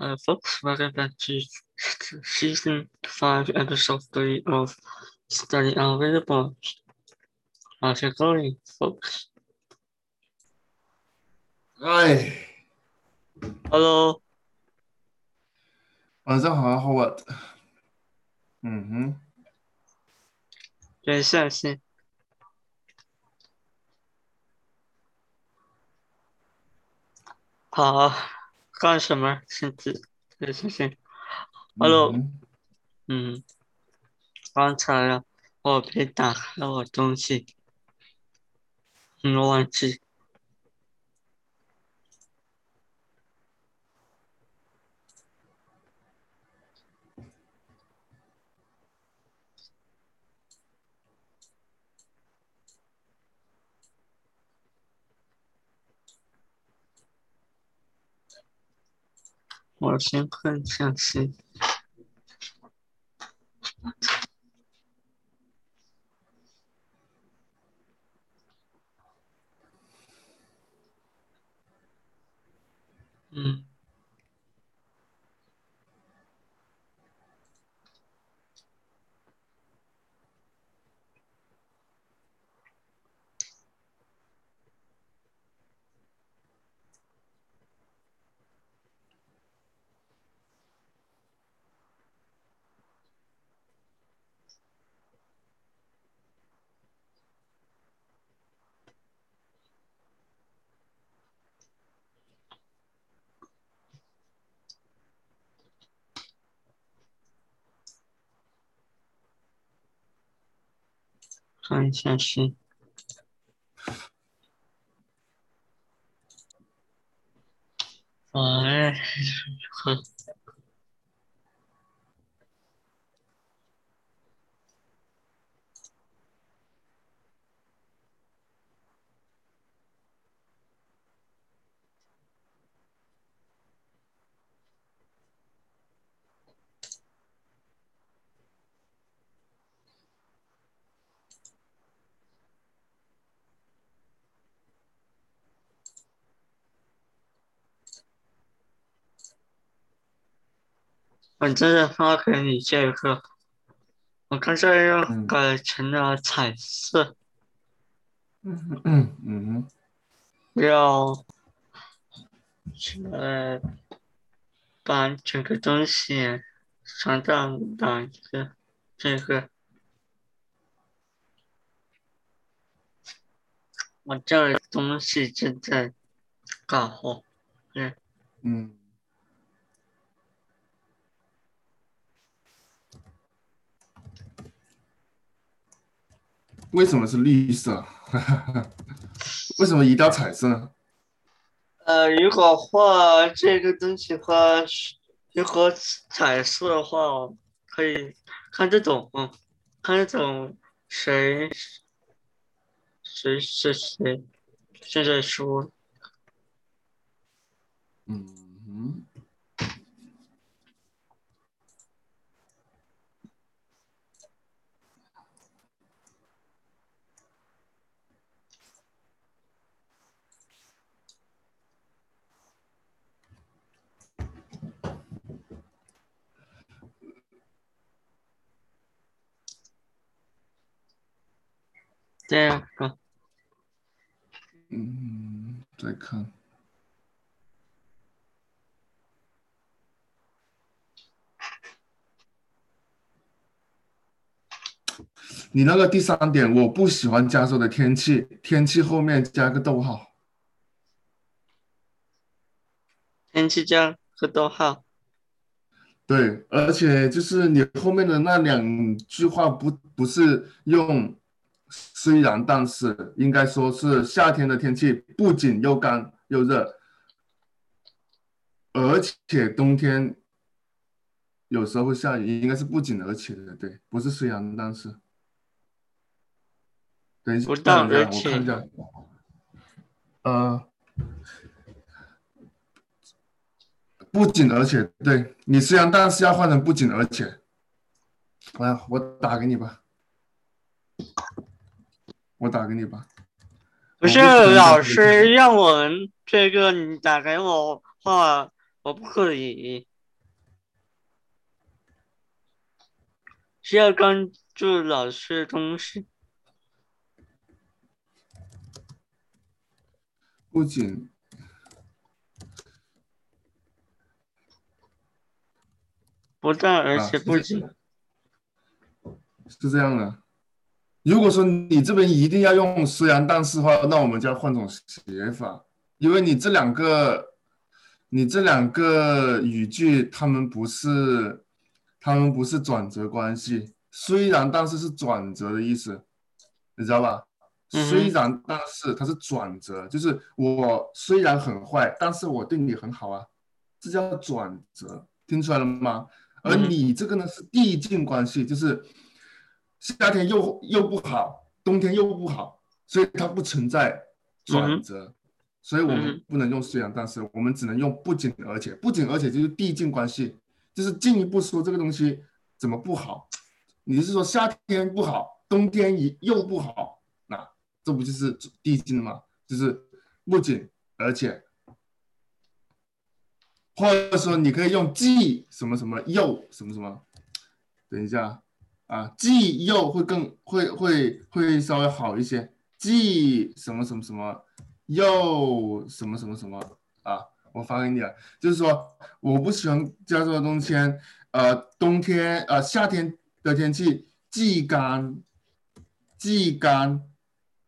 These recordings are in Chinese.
Uh, folks, welcome back to season five, episode three of Study Unavailable. How's it going, folks? 哎， Hello，晚上好，Howard。嗯哼，等一下先。好， 干什么？现在，对，行行。Hello，嗯嗯，刚才啊，我被打开我东西，嗯，我忘记。我先看一下先。嗯，看一下先。哎，哼，我真的发给你这个，我刚才又嗯。改成了彩色，嗯嗯嗯要呃把整个东西传到哪一个这个。我这东西正在搞活，嗯，嗯，为什么是绿色？为什么一定要彩色呢？呃，如果画这个东西的话，是如果彩色的话，可以看这种，嗯，看这种谁谁谁谁，现在说，嗯哼，这个，嗯，再看。你那个第三点，我不喜欢加州的天气，天气后面加个逗号。天气加个逗号，对，而且就是你后面的那两句话不不是用虽然但是，应该说是夏天的天气不仅又干又热，而且冬天有时候会下雨，应该是不仅而且的，对，不是虽然但是。等一下，不但等一下我看一下，呃。不仅而且，对你虽然但是要换成不仅而且。来，我打给你吧，我打给你吧。不是不老师让我们这个你打给我话我不可以，需要关注老师的东西。不仅不但而且啊不仅，是这样的。如果说你这边一定要用虽然但是的话，那我们就要换种写法，因为你这两个，你这两个语句，他们不是，他们不是转折关系。虽然但是是转折的意思，你知道吧？嗯虽然但是它是转折，就是我虽然很坏，但是我对你很好啊，这叫转折，听出来了吗？而嗯你这个呢是递进关系，就是夏天又又不好，冬天又不好，所以它不存在转折，所以我嗯们不能用虽然但是，我们只能用不仅而且，不仅而且就是递进关系，就是进一步说这个东西怎么不好，你是说夏天不好，冬天也又不好，那这不就是递进了吗？就是不仅而且。或者说你可以用既什么什么又什么什么，等一下啊，既又会更会会会稍微好一些，既什么什么什么又什么什么什么啊，我发给你了，就是说我不喜欢加州的冬天，呃，冬天呃夏天的天气既干既干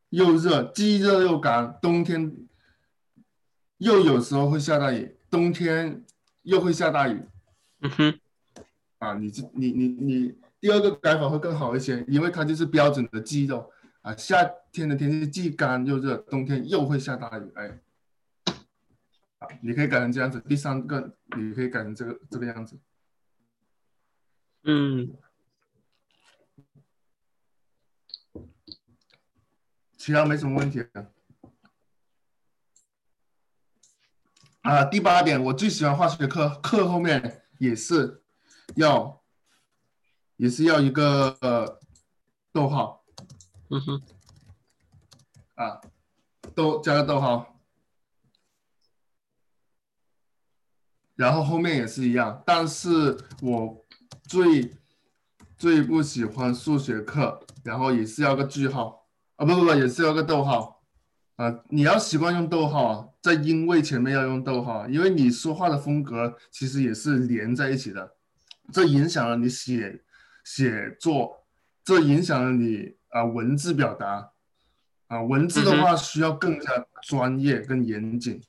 又热，既热又干，冬天又有时候会下大雨，冬天又会下大雨。嗯哼，啊！你这你你你第二个改法会更好一些，因为它就是标准的肌肉啊。夏天的天气既干又热，冬天又会下大雨，哎，啊，你可以改成这样子。第三个你可以改成这个这个样子。嗯其他没什么问题的。啊，第八点，我最喜欢化学课，课后面也是要，也是要一个呃逗号。嗯哼，啊，逗加个逗号，然后后面也是一样，但是我最最不喜欢数学课，然后也是要个句号。啊，不不不，也是要个逗号。啊，你要习惯用逗号啊，在因为前面要用逗号，因为你说话的风格其实也是连在一起的，这影响了你写写作，这影响了你啊文字表达。啊，文字的话需要更加专业、更严谨，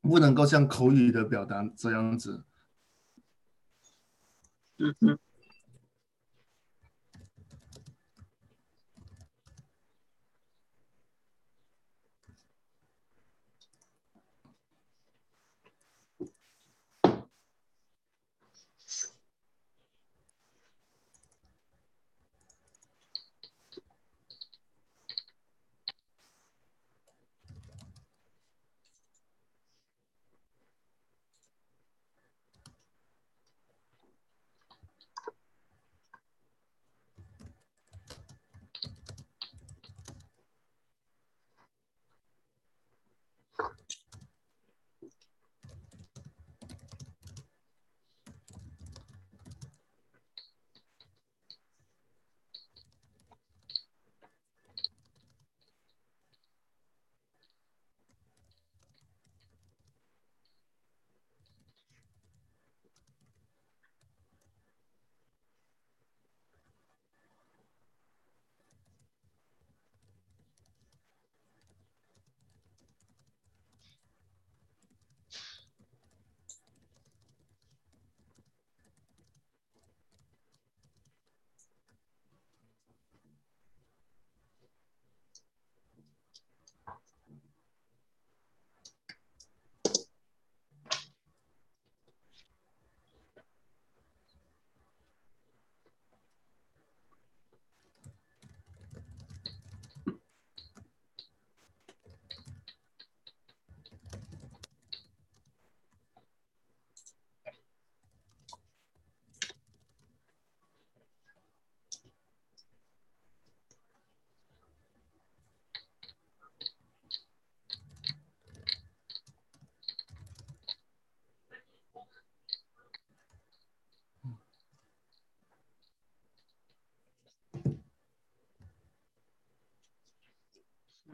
不能够像口语的表达这样子。嗯哼，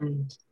Mm.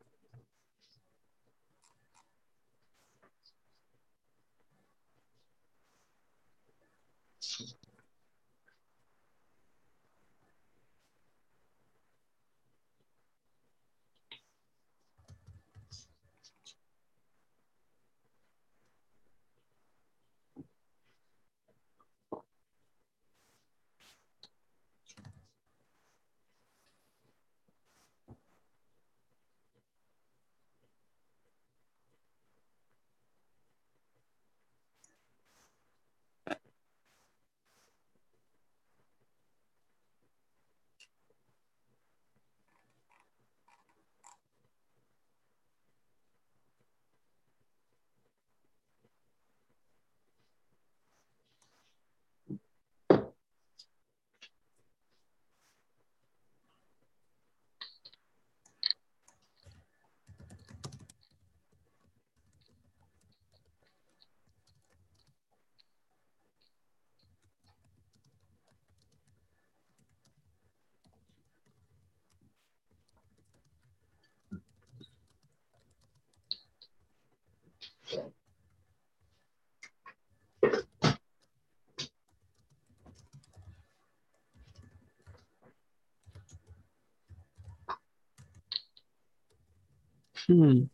嗯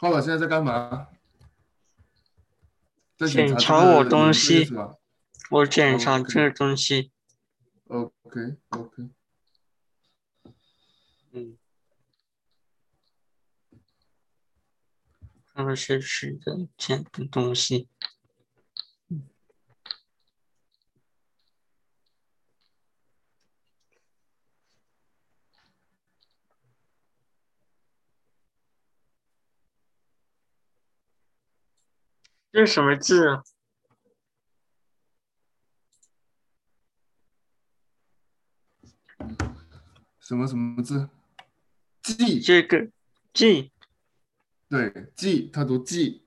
浩尔现在在干嘛？在检查我东西我检查这个东西。？OK OK，嗯，看看谁是的捡的东西。这是什么字啊？什么什么字？记，这个“记对，记，他读记。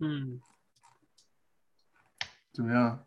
嗯，怎么样？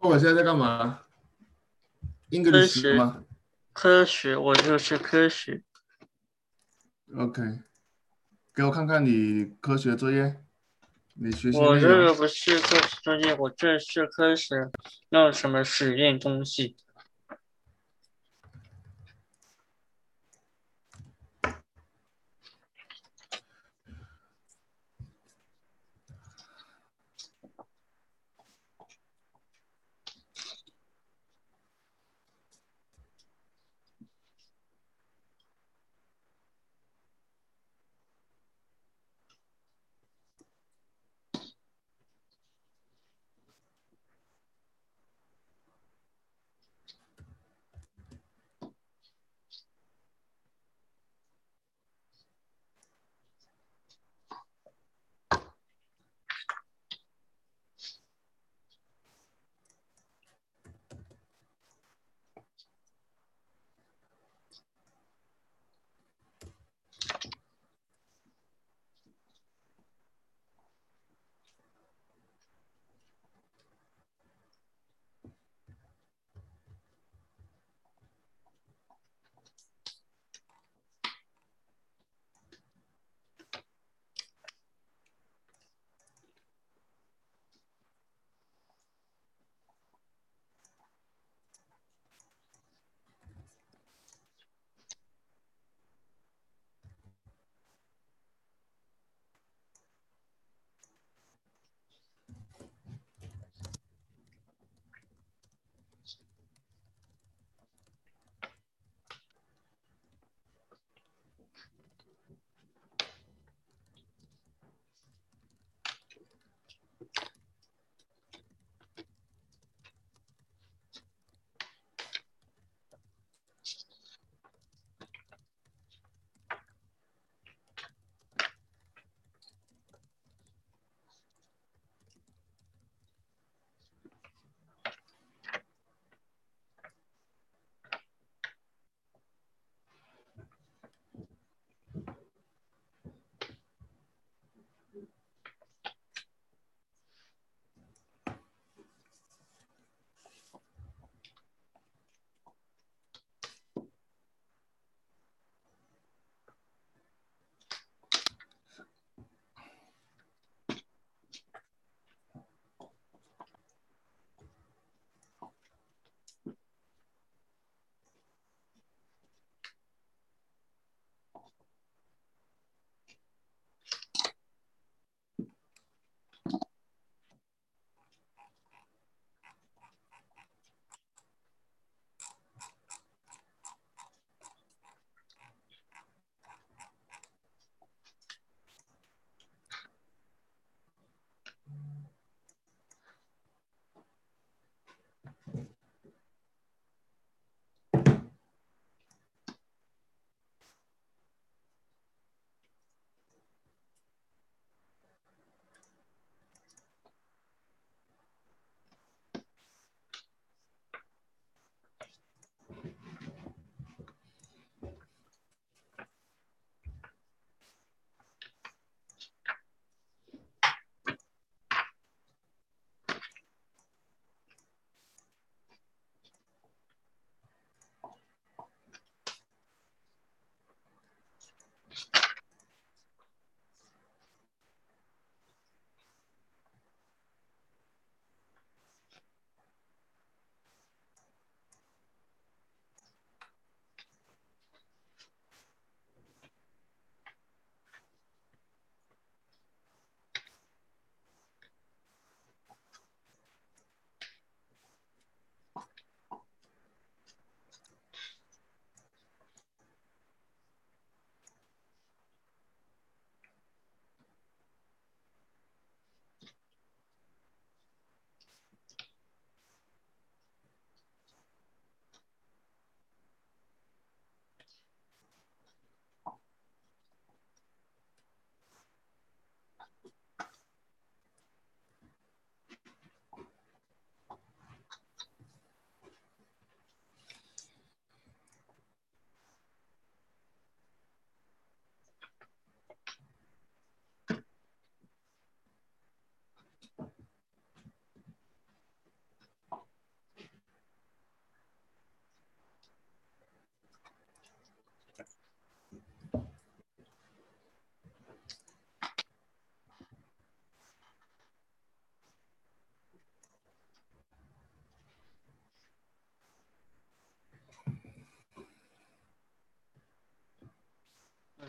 我现在在干嘛？英格科里学斯吗科学，我就是科学。？OK，给我看看你科学作业，你学习我这个不是科学作业，我这是科学，那什么实验东西？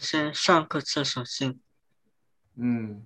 先上个厕所先。嗯。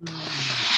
Mm.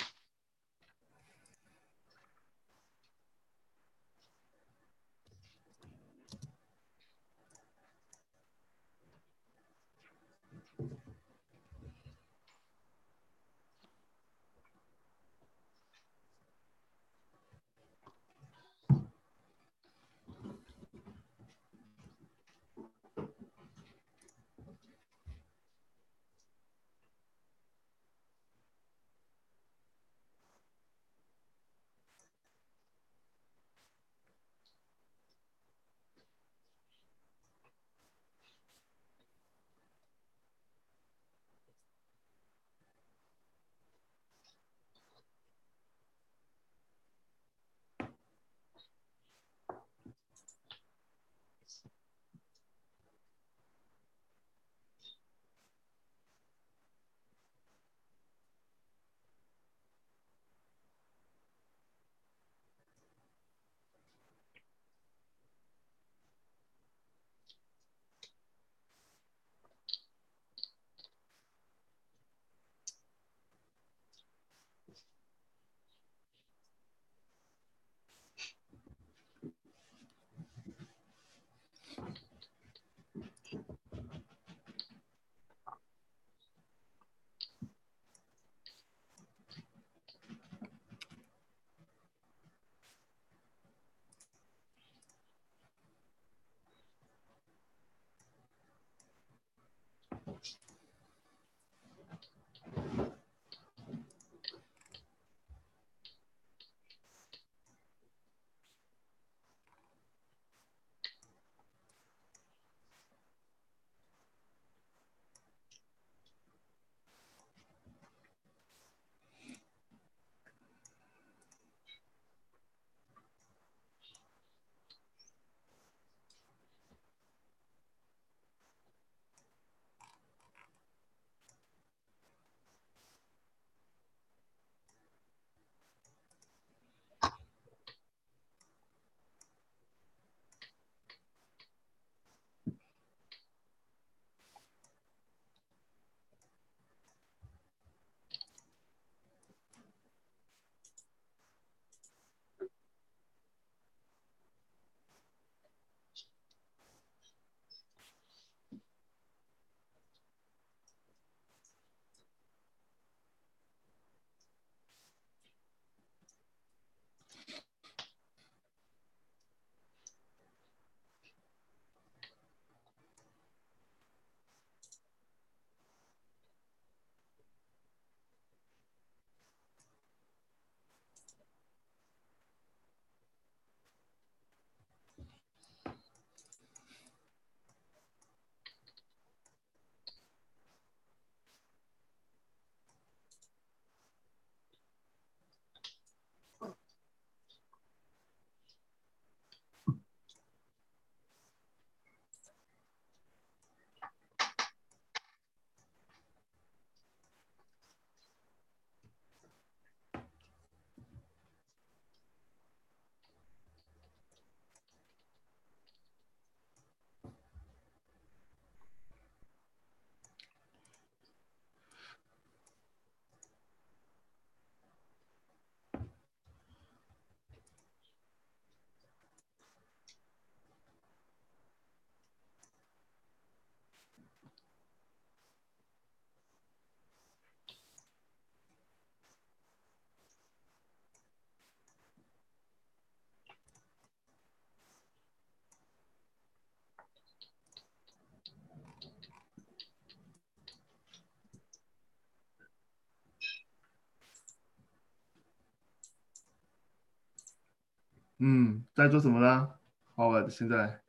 嗯，在做什么呢？Howard 现在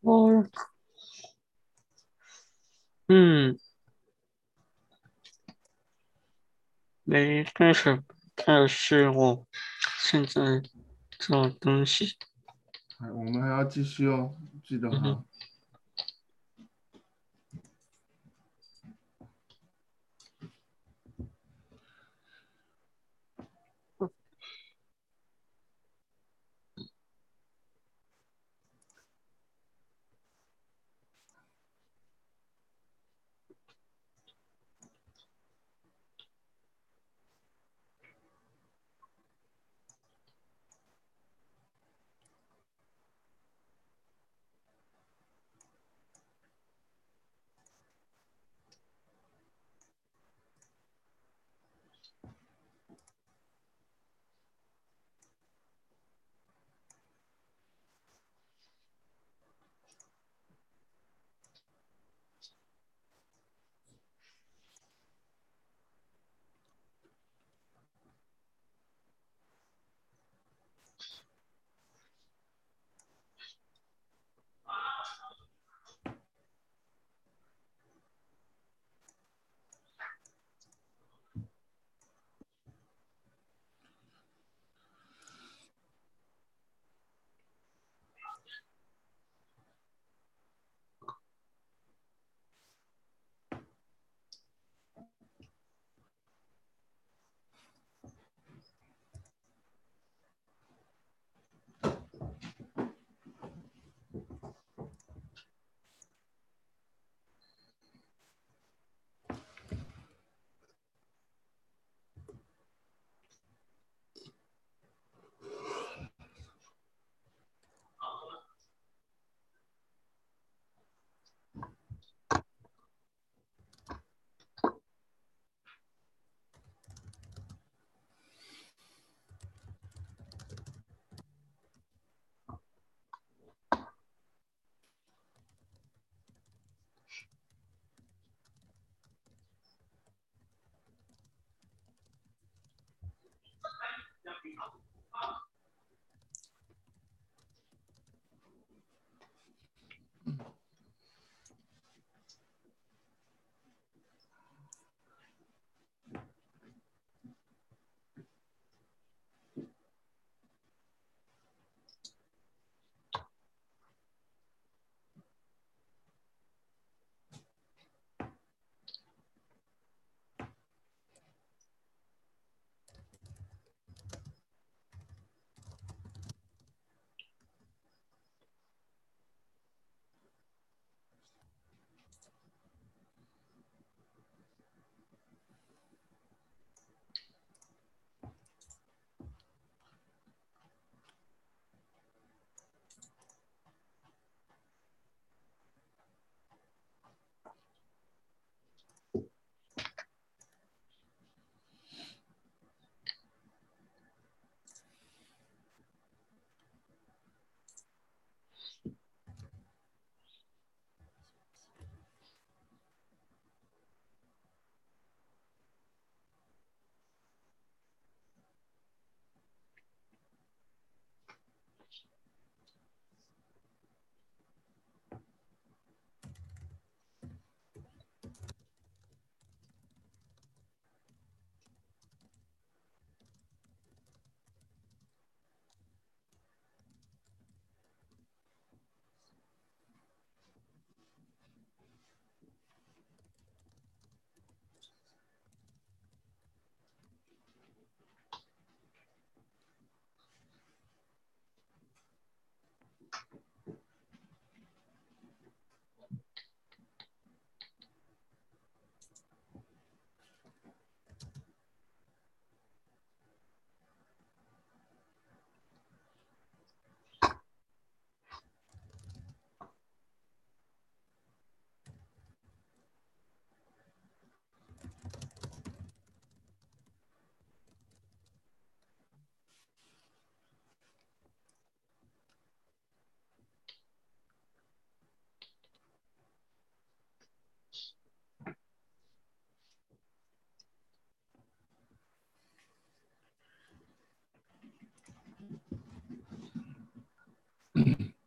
我，嗯，没干什么，但是我现在找东西。哎我们还要继续哦，记得哈。嗯 mm-hmm.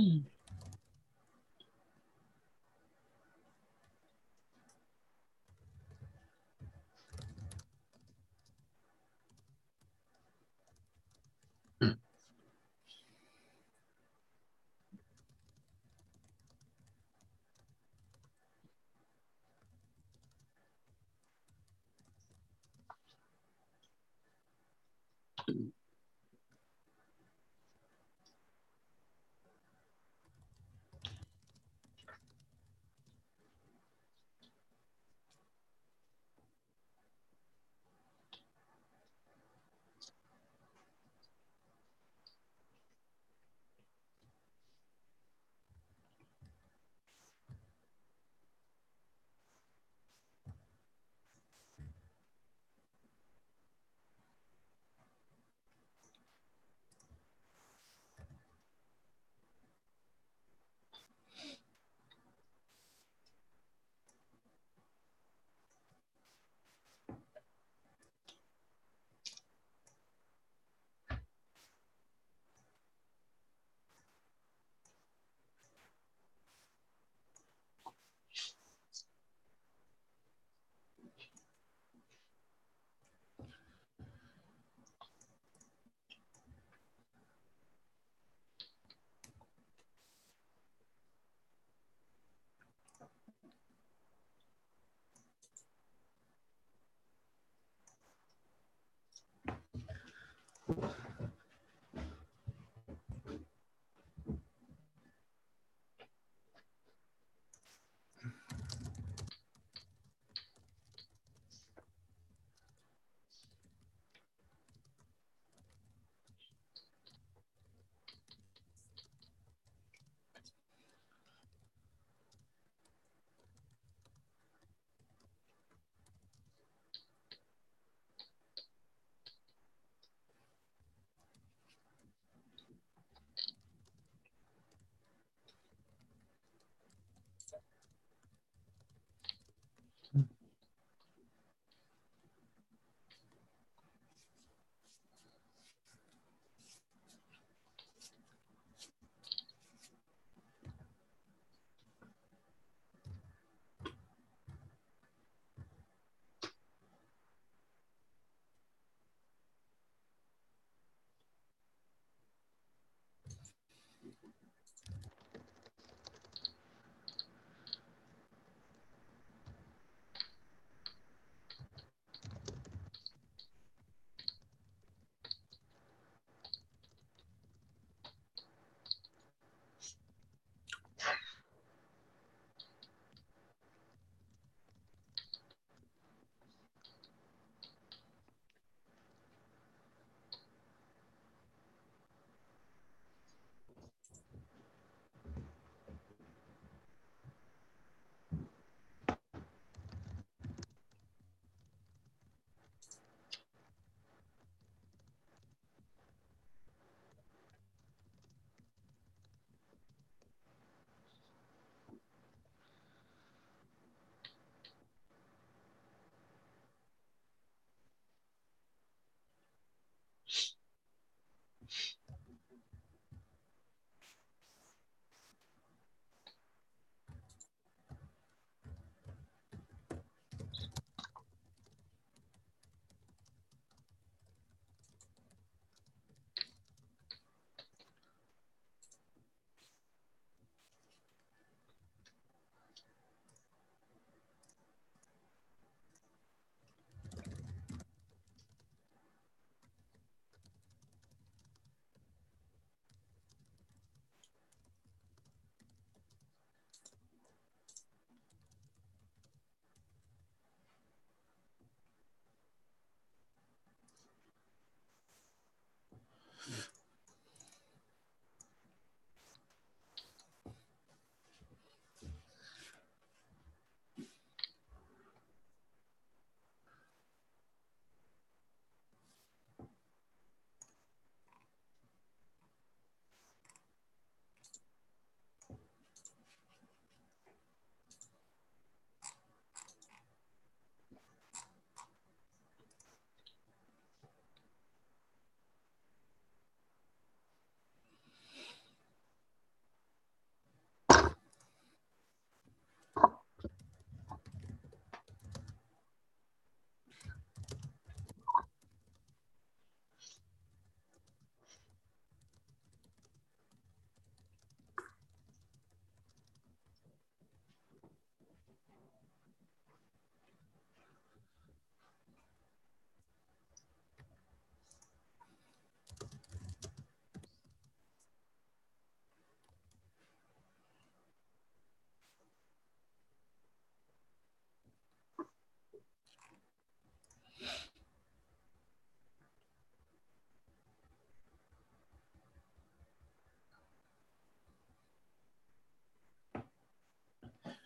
哼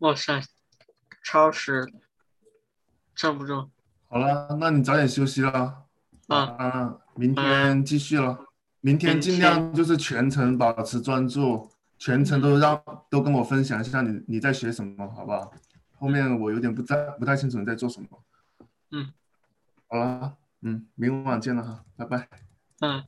哇塞，超时，站不住。好了，那你早点休息了。啊啊，明天继续了。明天尽量就是全程保持专注，全程都让都跟我分享一下你你在学什么，好不好？后面我有点不在不太清楚你在做什么。嗯，好了，嗯，明晚见了哈，拜拜。嗯。